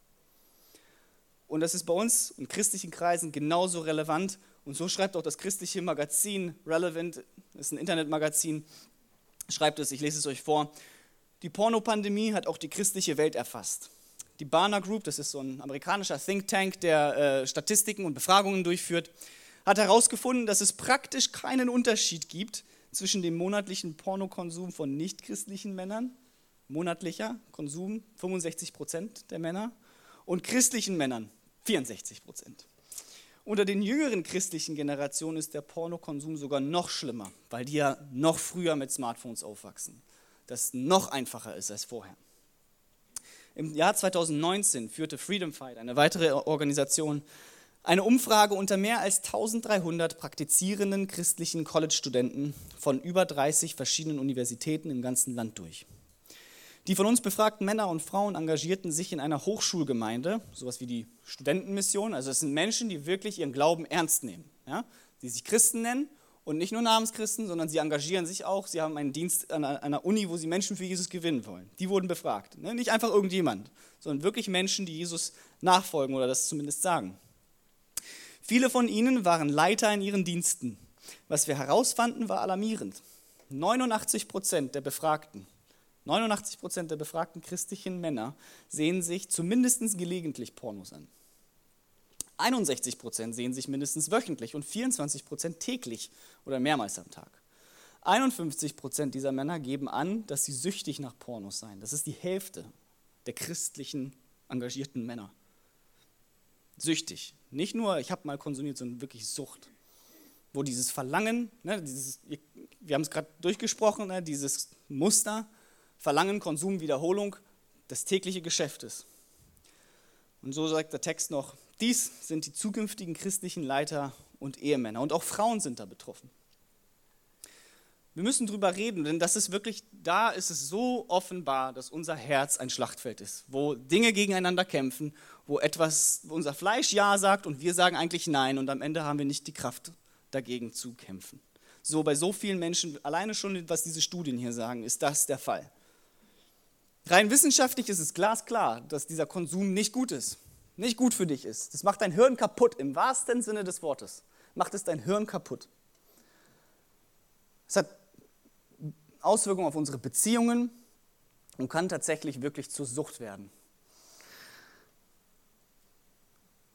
Und das ist bei uns in christlichen Kreisen genauso relevant und so schreibt auch das christliche Magazin Relevant, ist ein Internetmagazin, schreibt es, ich lese es euch vor. Die Pornopandemie hat auch die christliche Welt erfasst. Die Barna Group, das ist so ein amerikanischer Think Tank, der äh, Statistiken und Befragungen durchführt, hat herausgefunden, dass es praktisch keinen Unterschied gibt zwischen dem monatlichen Pornokonsum von nichtchristlichen Männern, monatlicher Konsum 65 Prozent der Männer, und christlichen Männern 64 Prozent. Unter den jüngeren christlichen Generationen ist der Pornokonsum sogar noch schlimmer, weil die ja noch früher mit Smartphones aufwachsen. Das noch einfacher ist als vorher. Im Jahr 2019 führte Freedom Fight, eine weitere Organisation, eine Umfrage unter mehr als 1300 praktizierenden christlichen College-Studenten von über 30 verschiedenen Universitäten im ganzen Land durch. Die von uns befragten Männer und Frauen engagierten sich in einer Hochschulgemeinde, sowas wie die Studentenmission. Also es sind Menschen, die wirklich ihren Glauben ernst nehmen, ja? die sich Christen nennen und nicht nur Namenschristen, sondern sie engagieren sich auch. Sie haben einen Dienst an einer Uni, wo sie Menschen für Jesus gewinnen wollen. Die wurden befragt. Ne? Nicht einfach irgendjemand, sondern wirklich Menschen, die Jesus nachfolgen oder das zumindest sagen. Viele von ihnen waren Leiter in ihren Diensten. Was wir herausfanden, war alarmierend. 89 Prozent der Befragten 89 Prozent der befragten christlichen Männer sehen sich zumindest gelegentlich Pornos an. 61 Prozent sehen sich mindestens wöchentlich und 24 Prozent täglich oder mehrmals am Tag. 51 Prozent dieser Männer geben an, dass sie süchtig nach Pornos seien. Das ist die Hälfte der christlichen engagierten Männer. Süchtig. Nicht nur, ich habe mal konsumiert, sondern wirklich Sucht. Wo dieses Verlangen, ne, dieses, wir haben es gerade durchgesprochen, ne, dieses Muster, Verlangen, Konsum, Wiederholung des täglichen Geschäftes. Und so sagt der Text noch, dies sind die zukünftigen christlichen Leiter und Ehemänner. Und auch Frauen sind da betroffen. Wir müssen drüber reden, denn das ist wirklich, da ist es so offenbar, dass unser Herz ein Schlachtfeld ist, wo Dinge gegeneinander kämpfen, wo etwas, wo unser Fleisch Ja sagt und wir sagen eigentlich Nein und am Ende haben wir nicht die Kraft, dagegen zu kämpfen. So bei so vielen Menschen, alleine schon, was diese Studien hier sagen, ist das der Fall. Rein wissenschaftlich ist es glasklar, dass dieser Konsum nicht gut ist, nicht gut für dich ist. Das macht dein Hirn kaputt, im wahrsten Sinne des Wortes. Macht es dein Hirn kaputt. Es hat Auswirkungen auf unsere Beziehungen und kann tatsächlich wirklich zur Sucht werden.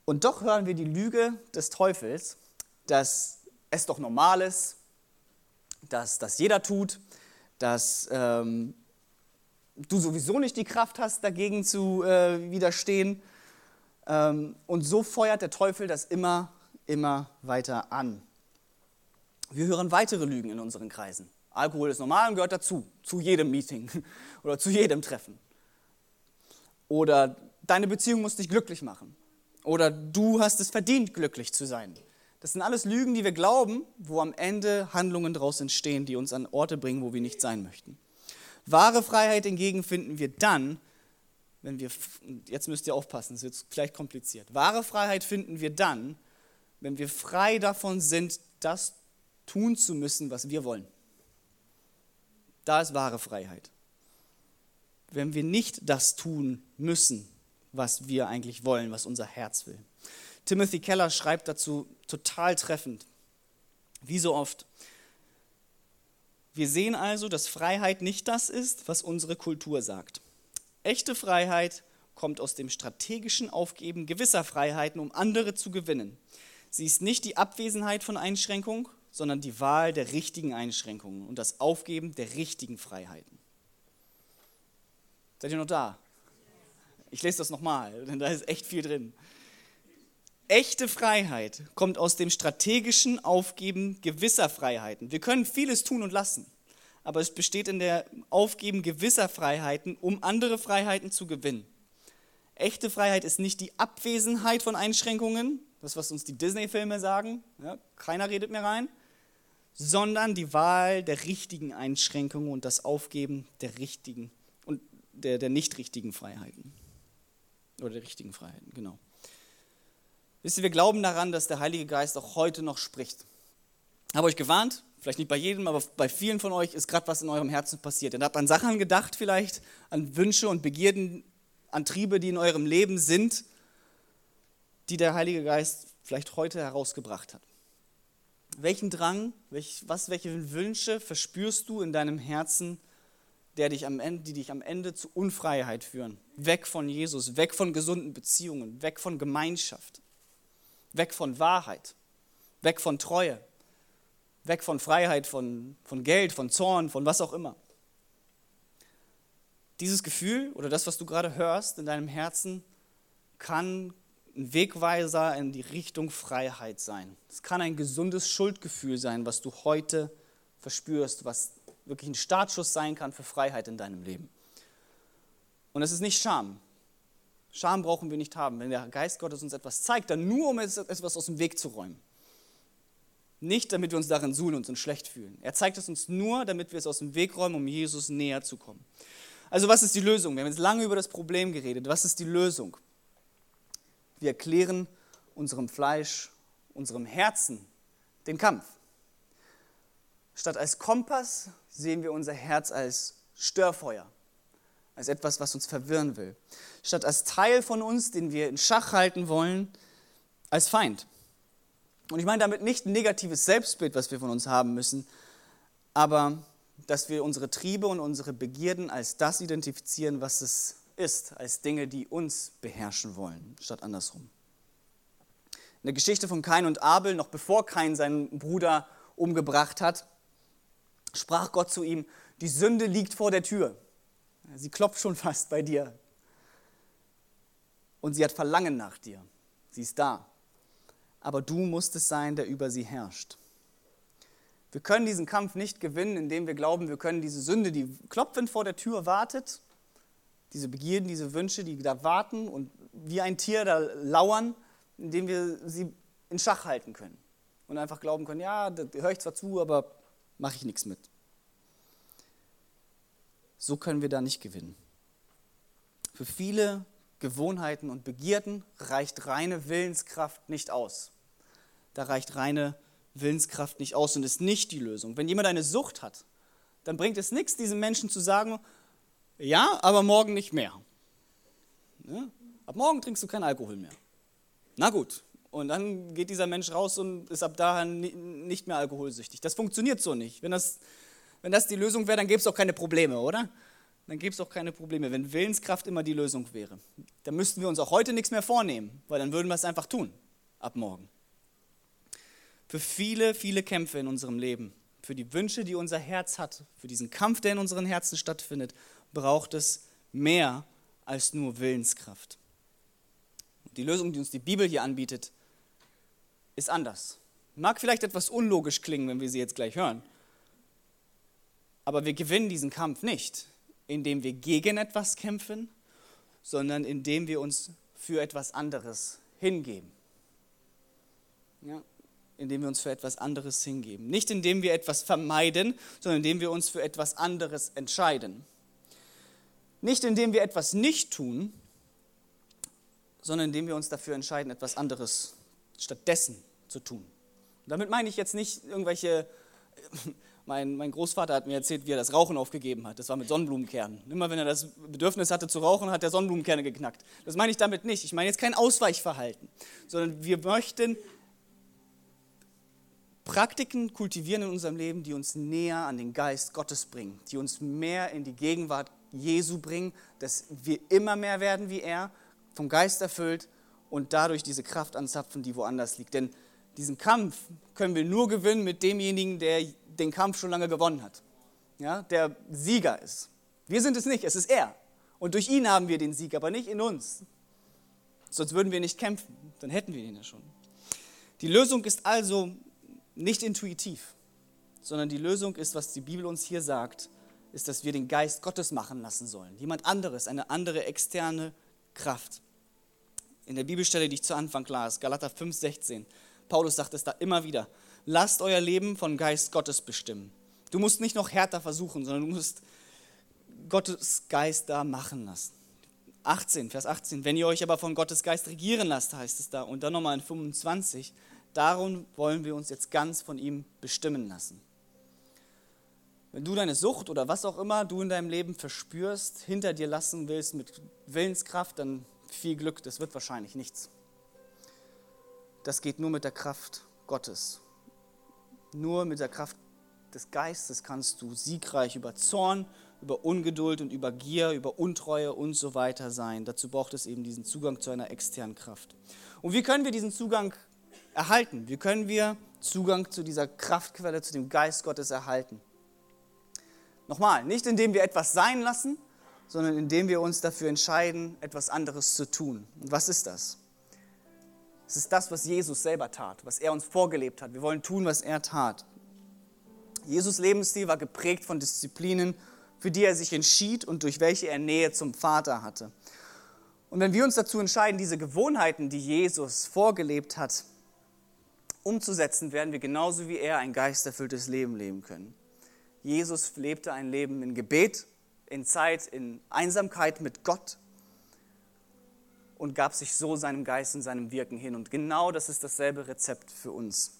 Und doch hören wir die Lüge des Teufels, dass es doch normal ist, dass das jeder tut, dass ähm, du sowieso nicht die Kraft hast, dagegen zu äh, widerstehen. Ähm, und so feuert der Teufel das immer, immer weiter an. Wir hören weitere Lügen in unseren Kreisen. Alkohol ist normal und gehört dazu, zu jedem Meeting oder zu jedem Treffen. Oder deine Beziehung muss dich glücklich machen. Oder du hast es verdient, glücklich zu sein. Das sind alles Lügen, die wir glauben, wo am Ende Handlungen daraus entstehen, die uns an Orte bringen, wo wir nicht sein möchten. Wahre Freiheit hingegen finden wir dann, wenn wir, jetzt müsst ihr aufpassen, es wird vielleicht kompliziert. Wahre Freiheit finden wir dann, wenn wir frei davon sind, das tun zu müssen, was wir wollen. Da ist wahre Freiheit. Wenn wir nicht das tun müssen, was wir eigentlich wollen, was unser Herz will. Timothy Keller schreibt dazu total treffend, wie so oft, wir sehen also, dass Freiheit nicht das ist, was unsere Kultur sagt. Echte Freiheit kommt aus dem strategischen Aufgeben gewisser Freiheiten, um andere zu gewinnen. Sie ist nicht die Abwesenheit von Einschränkung, sondern die Wahl der richtigen Einschränkungen und das Aufgeben der richtigen Freiheiten. Seid ihr noch da? Ich lese das nochmal, denn da ist echt viel drin. Echte Freiheit kommt aus dem strategischen Aufgeben gewisser Freiheiten. Wir können vieles tun und lassen, aber es besteht in der Aufgeben gewisser Freiheiten, um andere Freiheiten zu gewinnen. Echte Freiheit ist nicht die Abwesenheit von Einschränkungen, das was uns die Disney-Filme sagen, ja, keiner redet mehr rein, sondern die Wahl der richtigen Einschränkungen und das Aufgeben der richtigen und der, der nicht richtigen Freiheiten. Oder der richtigen Freiheiten, genau. Wisst ihr, wir glauben daran, dass der Heilige Geist auch heute noch spricht. Ich habe euch gewarnt, vielleicht nicht bei jedem, aber bei vielen von euch ist gerade was in eurem Herzen passiert. Ihr habt an Sachen gedacht vielleicht, an Wünsche und Begierden, an Triebe, die in eurem Leben sind, die der Heilige Geist vielleicht heute herausgebracht hat. Welchen Drang, welch, was, welche Wünsche verspürst du in deinem Herzen, der dich am Ende, die dich am Ende zu Unfreiheit führen? Weg von Jesus, weg von gesunden Beziehungen, weg von Gemeinschaft weg von Wahrheit, weg von Treue, weg von Freiheit, von, von Geld, von Zorn, von was auch immer. Dieses Gefühl oder das, was du gerade hörst in deinem Herzen, kann ein Wegweiser in die Richtung Freiheit sein. Es kann ein gesundes Schuldgefühl sein, was du heute verspürst, was wirklich ein Startschuss sein kann für Freiheit in deinem Leben. Und es ist nicht Scham. Scham brauchen wir nicht haben. Wenn der Geist Gottes uns etwas zeigt, dann nur, um etwas aus dem Weg zu räumen. Nicht, damit wir uns darin suhlen und uns schlecht fühlen. Er zeigt es uns nur, damit wir es aus dem Weg räumen, um Jesus näher zu kommen. Also was ist die Lösung? Wir haben jetzt lange über das Problem geredet. Was ist die Lösung? Wir erklären unserem Fleisch, unserem Herzen den Kampf. Statt als Kompass sehen wir unser Herz als Störfeuer als etwas, was uns verwirren will. Statt als Teil von uns, den wir in Schach halten wollen, als Feind. Und ich meine damit nicht ein negatives Selbstbild, was wir von uns haben müssen, aber dass wir unsere Triebe und unsere Begierden als das identifizieren, was es ist, als Dinge, die uns beherrschen wollen, statt andersrum. In der Geschichte von Kain und Abel, noch bevor Kain seinen Bruder umgebracht hat, sprach Gott zu ihm, die Sünde liegt vor der Tür. Sie klopft schon fast bei dir. Und sie hat Verlangen nach dir. Sie ist da. Aber du musst es sein, der über sie herrscht. Wir können diesen Kampf nicht gewinnen, indem wir glauben, wir können diese Sünde, die klopfend vor der Tür wartet, diese Begierden, diese Wünsche, die da warten und wie ein Tier da lauern, indem wir sie in Schach halten können. Und einfach glauben können, ja, da höre ich zwar zu, aber mache ich nichts mit. So können wir da nicht gewinnen. Für viele Gewohnheiten und Begierden reicht reine Willenskraft nicht aus. Da reicht reine Willenskraft nicht aus und ist nicht die Lösung. Wenn jemand eine Sucht hat, dann bringt es nichts, diesem Menschen zu sagen, ja, aber morgen nicht mehr. Ja? Ab morgen trinkst du keinen Alkohol mehr. Na gut. Und dann geht dieser Mensch raus und ist ab dahin nicht mehr alkoholsüchtig. Das funktioniert so nicht. Wenn das wenn das die Lösung wäre, dann gäbe es auch keine Probleme, oder? Dann gäbe es auch keine Probleme, wenn Willenskraft immer die Lösung wäre. Dann müssten wir uns auch heute nichts mehr vornehmen, weil dann würden wir es einfach tun, ab morgen. Für viele, viele Kämpfe in unserem Leben, für die Wünsche, die unser Herz hat, für diesen Kampf, der in unseren Herzen stattfindet, braucht es mehr als nur Willenskraft. Die Lösung, die uns die Bibel hier anbietet, ist anders. Mag vielleicht etwas unlogisch klingen, wenn wir sie jetzt gleich hören. Aber wir gewinnen diesen Kampf nicht, indem wir gegen etwas kämpfen, sondern indem wir uns für etwas anderes hingeben. Ja, indem wir uns für etwas anderes hingeben. Nicht indem wir etwas vermeiden, sondern indem wir uns für etwas anderes entscheiden. Nicht indem wir etwas nicht tun, sondern indem wir uns dafür entscheiden, etwas anderes stattdessen zu tun. Und damit meine ich jetzt nicht irgendwelche mein, mein Großvater hat mir erzählt, wie er das Rauchen aufgegeben hat. Das war mit Sonnenblumenkernen. Immer wenn er das Bedürfnis hatte zu rauchen, hat er Sonnenblumenkerne geknackt. Das meine ich damit nicht. Ich meine jetzt kein Ausweichverhalten, sondern wir möchten Praktiken kultivieren in unserem Leben, die uns näher an den Geist Gottes bringen, die uns mehr in die Gegenwart Jesu bringen, dass wir immer mehr werden wie er, vom Geist erfüllt und dadurch diese Kraft anzapfen, die woanders liegt. Denn Diesen Kampf können wir nur gewinnen mit demjenigen, der den Kampf schon lange gewonnen hat. Ja, der Sieger ist. Wir sind es nicht, es ist er. Und durch ihn haben wir den Sieg, aber nicht in uns. Sonst würden wir nicht kämpfen, dann hätten wir ihn ja schon. Die Lösung ist also nicht intuitiv, sondern die Lösung ist, was die Bibel uns hier sagt, ist, dass wir den Geist Gottes machen lassen sollen. Jemand anderes, eine andere externe Kraft. In der Bibelstelle, die ich zu Anfang las, Galater 5, 16, Paulus sagt es da immer wieder, lasst euer Leben von Geist Gottes bestimmen. Du musst nicht noch härter versuchen, sondern du musst Gottes Geist da machen lassen. 18, Vers 18, wenn ihr euch aber von Gottes Geist regieren lasst, heißt es da. Und dann nochmal in 25, darum wollen wir uns jetzt ganz von ihm bestimmen lassen. Wenn du deine Sucht oder was auch immer du in deinem Leben verspürst, hinter dir lassen willst mit Willenskraft, dann viel Glück, das wird wahrscheinlich nichts. Das geht nur mit der Kraft Gottes. Nur mit der Kraft des Geistes kannst du siegreich über Zorn, über Ungeduld und über Gier, über Untreue und so weiter sein. Dazu braucht es eben diesen Zugang zu einer externen Kraft. Und wie können wir diesen Zugang erhalten? Wie können wir Zugang zu dieser Kraftquelle, zu dem Geist Gottes erhalten? Nochmal, nicht indem wir etwas sein lassen, sondern indem wir uns dafür entscheiden, etwas anderes zu tun. Und was ist das? Es ist das, was Jesus selber tat, was er uns vorgelebt hat. Wir wollen tun, was er tat. Jesus Lebensstil war geprägt von Disziplinen, für die er sich entschied und durch welche er Nähe zum Vater hatte. Und wenn wir uns dazu entscheiden, diese Gewohnheiten, die Jesus vorgelebt hat, umzusetzen, werden wir genauso wie er ein geisterfülltes Leben leben können. Jesus lebte ein Leben in Gebet, in Zeit, in Einsamkeit mit Gott und gab sich so seinem Geist und seinem Wirken hin. Und genau das ist dasselbe Rezept für uns.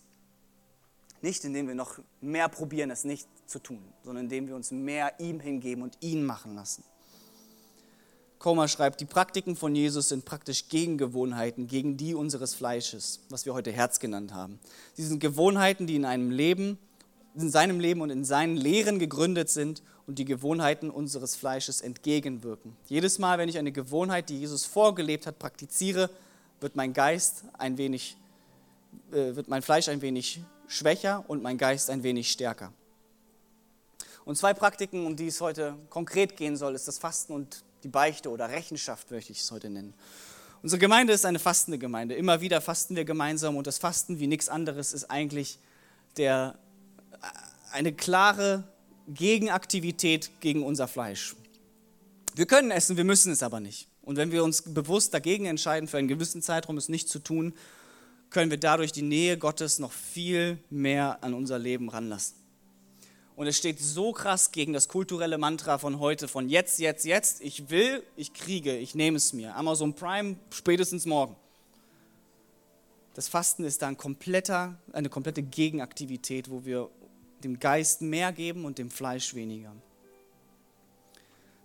Nicht indem wir noch mehr probieren, es nicht zu tun, sondern indem wir uns mehr ihm hingeben und ihn machen lassen. Koma schreibt, die Praktiken von Jesus sind praktisch Gegengewohnheiten gegen die unseres Fleisches, was wir heute Herz genannt haben. Sie sind Gewohnheiten, die in einem Leben, in seinem Leben und in seinen Lehren gegründet sind und die Gewohnheiten unseres Fleisches entgegenwirken. Jedes Mal, wenn ich eine Gewohnheit, die Jesus vorgelebt hat, praktiziere, wird mein Geist ein wenig, äh, wird mein Fleisch ein wenig schwächer und mein Geist ein wenig stärker. Und zwei Praktiken, um die es heute konkret gehen soll, ist das Fasten und die Beichte oder Rechenschaft, möchte ich es heute nennen. Unsere Gemeinde ist eine fastende Gemeinde. Immer wieder fasten wir gemeinsam und das Fasten wie nichts anderes ist eigentlich der, eine klare Gegenaktivität gegen unser Fleisch. Wir können essen, wir müssen es aber nicht. Und wenn wir uns bewusst dagegen entscheiden, für einen gewissen Zeitraum es nicht zu tun, können wir dadurch die Nähe Gottes noch viel mehr an unser Leben ranlassen. Und es steht so krass gegen das kulturelle Mantra von heute, von jetzt, jetzt, jetzt. Ich will, ich kriege, ich nehme es mir. Amazon Prime spätestens morgen. Das Fasten ist da ein kompletter, eine komplette Gegenaktivität, wo wir dem Geist mehr geben und dem Fleisch weniger.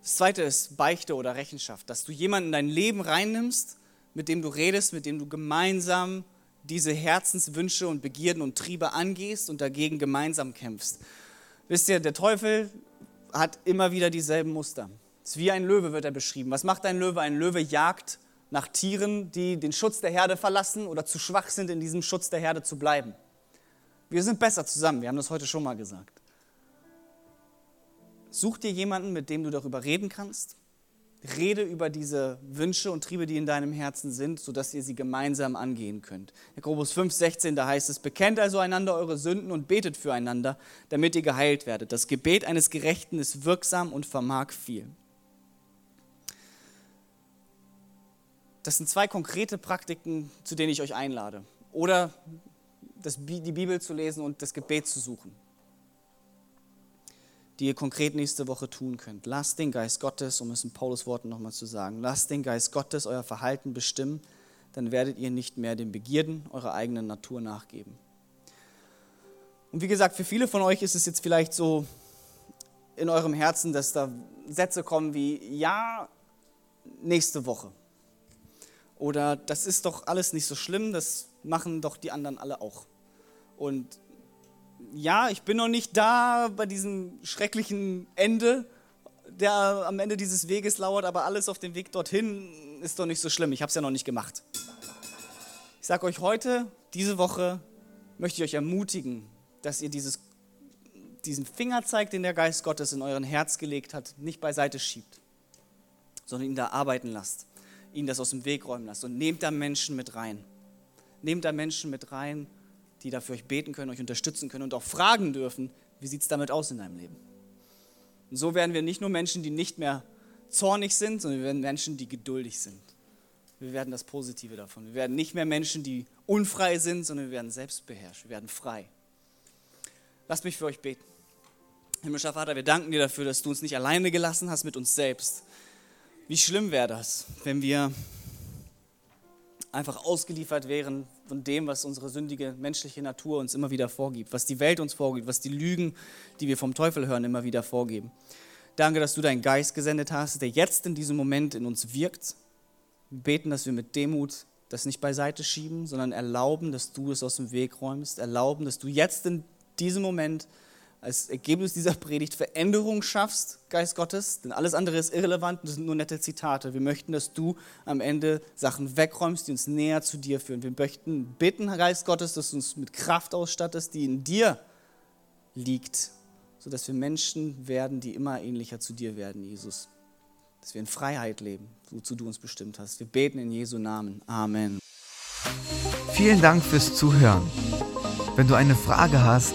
Das zweite ist Beichte oder Rechenschaft, dass du jemanden in dein Leben reinnimmst, mit dem du redest, mit dem du gemeinsam diese Herzenswünsche und Begierden und Triebe angehst und dagegen gemeinsam kämpfst. Wisst ihr, der Teufel hat immer wieder dieselben Muster. Ist wie ein Löwe wird er beschrieben. Was macht ein Löwe? Ein Löwe jagt nach Tieren, die den Schutz der Herde verlassen oder zu schwach sind, in diesem Schutz der Herde zu bleiben. Wir sind besser zusammen, wir haben das heute schon mal gesagt. Such dir jemanden, mit dem du darüber reden kannst, Rede über diese Wünsche und Triebe, die in deinem Herzen sind, sodass ihr sie gemeinsam angehen könnt. Jakobus 5, 16, da heißt es, bekennt also einander eure Sünden und betet füreinander, damit ihr geheilt werdet. Das Gebet eines Gerechten ist wirksam und vermag viel. Das sind zwei konkrete Praktiken, zu denen ich euch einlade. Oder das, die Bibel zu lesen und das Gebet zu suchen die ihr konkret nächste Woche tun könnt. Lasst den Geist Gottes, um es in Paulus Worten nochmal zu sagen, lasst den Geist Gottes euer Verhalten bestimmen, dann werdet ihr nicht mehr den Begierden eurer eigenen Natur nachgeben. Und wie gesagt, für viele von euch ist es jetzt vielleicht so in eurem Herzen, dass da Sätze kommen wie, ja, nächste Woche. Oder das ist doch alles nicht so schlimm, das machen doch die anderen alle auch. Und ja, ich bin noch nicht da bei diesem schrecklichen Ende, der am Ende dieses Weges lauert, aber alles auf dem Weg dorthin ist doch nicht so schlimm. Ich habe es ja noch nicht gemacht. Ich sage euch heute, diese Woche möchte ich euch ermutigen, dass ihr dieses, diesen Fingerzeig, den der Geist Gottes in euren Herz gelegt hat, nicht beiseite schiebt, sondern ihn da arbeiten lasst, ihn das aus dem Weg räumen lasst und nehmt da Menschen mit rein. Nehmt da Menschen mit rein, die dafür euch beten können, euch unterstützen können und auch fragen dürfen, wie sieht es damit aus in deinem Leben. Und so werden wir nicht nur Menschen, die nicht mehr zornig sind, sondern wir werden Menschen, die geduldig sind. Wir werden das Positive davon. Wir werden nicht mehr Menschen, die unfrei sind, sondern wir werden selbstbeherrscht. Wir werden frei. Lasst mich für euch beten. Himmlischer Vater, wir danken dir dafür, dass du uns nicht alleine gelassen hast mit uns selbst. Wie schlimm wäre das, wenn wir einfach ausgeliefert wären von dem, was unsere sündige menschliche Natur uns immer wieder vorgibt, was die Welt uns vorgibt, was die Lügen, die wir vom Teufel hören, immer wieder vorgeben. Danke, dass du deinen Geist gesendet hast, der jetzt in diesem Moment in uns wirkt. Wir beten, dass wir mit Demut das nicht beiseite schieben, sondern erlauben, dass du es aus dem Weg räumst, erlauben, dass du jetzt in diesem Moment als Ergebnis dieser Predigt Veränderung schaffst, Geist Gottes, denn alles andere ist irrelevant, das sind nur nette Zitate. Wir möchten, dass du am Ende Sachen wegräumst, die uns näher zu dir führen. Wir möchten bitten, Geist Gottes, dass du uns mit Kraft ausstattest, die in dir liegt, sodass wir Menschen werden, die immer ähnlicher zu dir werden, Jesus. Dass wir in Freiheit leben, wozu du uns bestimmt hast. Wir beten in Jesu Namen. Amen. Vielen Dank fürs Zuhören. Wenn du eine Frage hast,